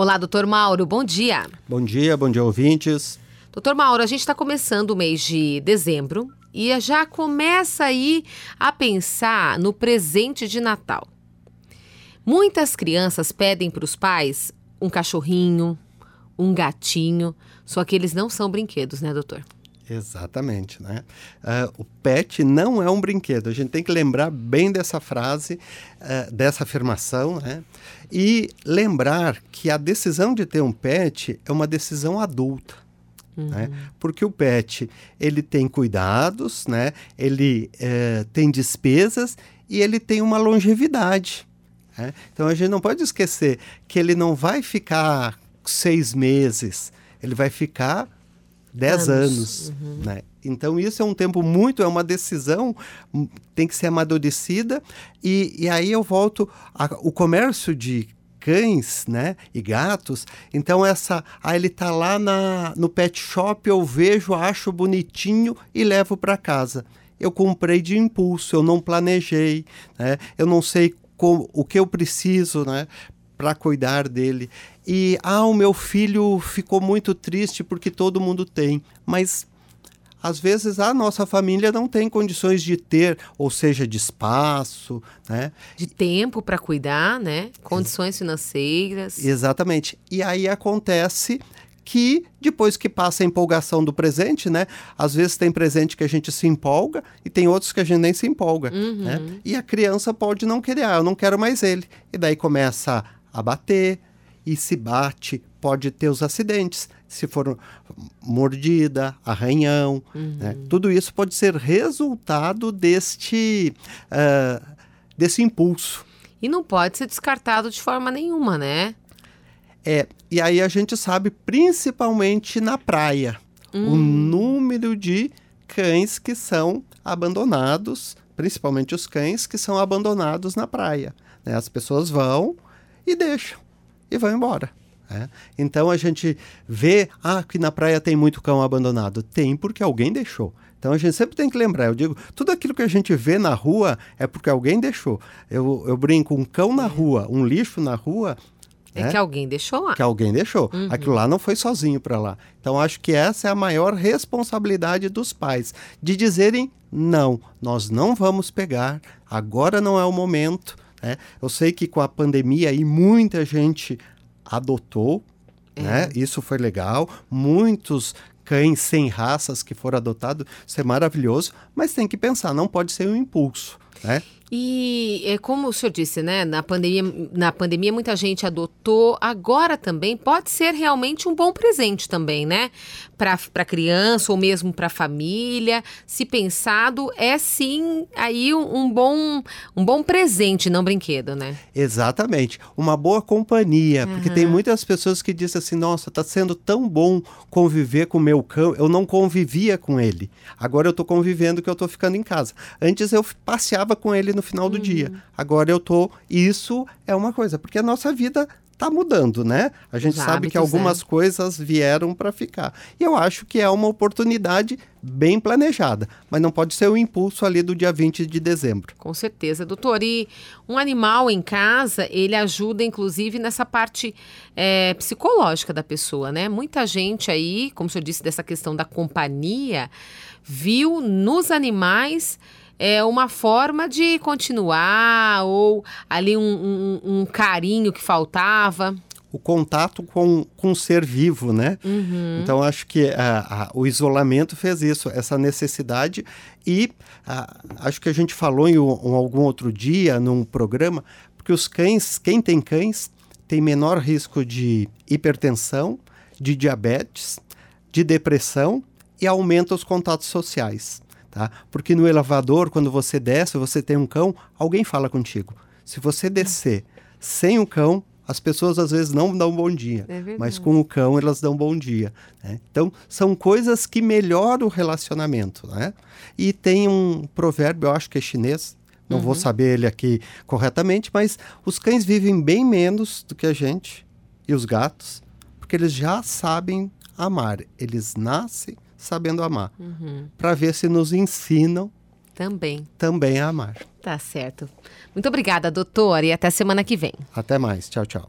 Olá, doutor Mauro, bom dia. Bom dia, bom dia, ouvintes. Doutor Mauro, a gente está começando o mês de dezembro e já começa aí a pensar no presente de Natal. Muitas crianças pedem para os pais um cachorrinho, um gatinho, só que eles não são brinquedos, né, doutor? Exatamente, né? Uh, o pet não é um brinquedo. A gente tem que lembrar bem dessa frase, uh, dessa afirmação, né? E lembrar que a decisão de ter um pet é uma decisão adulta. Uhum. Né? Porque o pet ele tem cuidados, né? ele uh, tem despesas e ele tem uma longevidade. Né? Então a gente não pode esquecer que ele não vai ficar seis meses, ele vai ficar 10 anos, anos uhum. né? Então isso é um tempo muito, é uma decisão, hum, tem que ser amadurecida e, e aí eu volto ao comércio de cães, né, e gatos. Então essa, ah, ele tá lá na, no pet shop, eu vejo, acho bonitinho e levo para casa. Eu comprei de impulso, eu não planejei, né? Eu não sei como, o que eu preciso, né, para cuidar dele. E ah, o meu filho ficou muito triste porque todo mundo tem, mas às vezes a nossa família não tem condições de ter, ou seja, de espaço, né? De tempo para cuidar, né? Condições financeiras. Exatamente. E aí acontece que depois que passa a empolgação do presente, né? Às vezes tem presente que a gente se empolga e tem outros que a gente nem se empolga, uhum. né? E a criança pode não querer, ah, eu não quero mais ele. E daí começa a bater, e se bate, pode ter os acidentes. Se for mordida, arranhão, uhum. né? tudo isso pode ser resultado deste, uh, desse impulso. E não pode ser descartado de forma nenhuma, né? É, e aí a gente sabe, principalmente na praia, uhum. o número de cães que são abandonados, principalmente os cães que são abandonados na praia. Né? As pessoas vão e deixam e vão embora. Né? Então a gente vê ah, que na praia tem muito cão abandonado. Tem porque alguém deixou. Então a gente sempre tem que lembrar, eu digo, tudo aquilo que a gente vê na rua é porque alguém deixou. Eu, eu brinco, um cão na rua, um lixo na rua. É né? que alguém deixou lá. Que alguém deixou. Uhum. Aquilo lá não foi sozinho para lá. Então acho que essa é a maior responsabilidade dos pais, de dizerem não, nós não vamos pegar, agora não é o momento. Né? Eu sei que com a pandemia aí muita gente adotou, é. né? Isso foi legal. Muitos cães sem raças que foram adotados, isso é maravilhoso, mas tem que pensar, não pode ser um impulso, né? E é como o senhor disse, né? Na pandemia, na pandemia muita gente adotou. Agora também pode ser realmente um bom presente também, né? Para a criança ou mesmo para a família. Se pensado, é sim aí um, bom, um bom presente, não brinquedo, né? Exatamente. Uma boa companhia. Uhum. Porque tem muitas pessoas que dizem assim: nossa, está sendo tão bom conviver com o meu cão. Eu não convivia com ele. Agora eu estou convivendo que eu estou ficando em casa. Antes eu passeava com ele no final do uhum. dia. Agora eu tô. Isso é uma coisa, porque a nossa vida está mudando, né? A gente Os sabe hábitos, que algumas é. coisas vieram para ficar. E eu acho que é uma oportunidade bem planejada, mas não pode ser o impulso ali do dia 20 de dezembro. Com certeza, doutor. E um animal em casa, ele ajuda inclusive nessa parte é, psicológica da pessoa, né? Muita gente aí, como o senhor disse, dessa questão da companhia, viu nos animais é uma forma de continuar ou ali um, um, um carinho que faltava o contato com, com o ser vivo, né? Uhum. Então acho que a, a, o isolamento fez isso, essa necessidade e a, acho que a gente falou em, um, algum outro dia num programa porque os cães, quem tem cães tem menor risco de hipertensão, de diabetes, de depressão e aumenta os contatos sociais tá? Porque no elevador, quando você desce, você tem um cão, alguém fala contigo. Se você descer sem o cão, as pessoas às vezes não dão bom dia, é mas com o cão elas dão bom dia. Né? Então, são coisas que melhoram o relacionamento. Né? E tem um provérbio, eu acho que é chinês, não uhum. vou saber ele aqui corretamente, mas os cães vivem bem menos do que a gente e os gatos, porque eles já sabem amar. Eles nascem sabendo amar. Uhum. Para ver se nos ensinam também. Também a amar. Tá certo. Muito obrigada, doutor, e até semana que vem. Até mais. Tchau, tchau.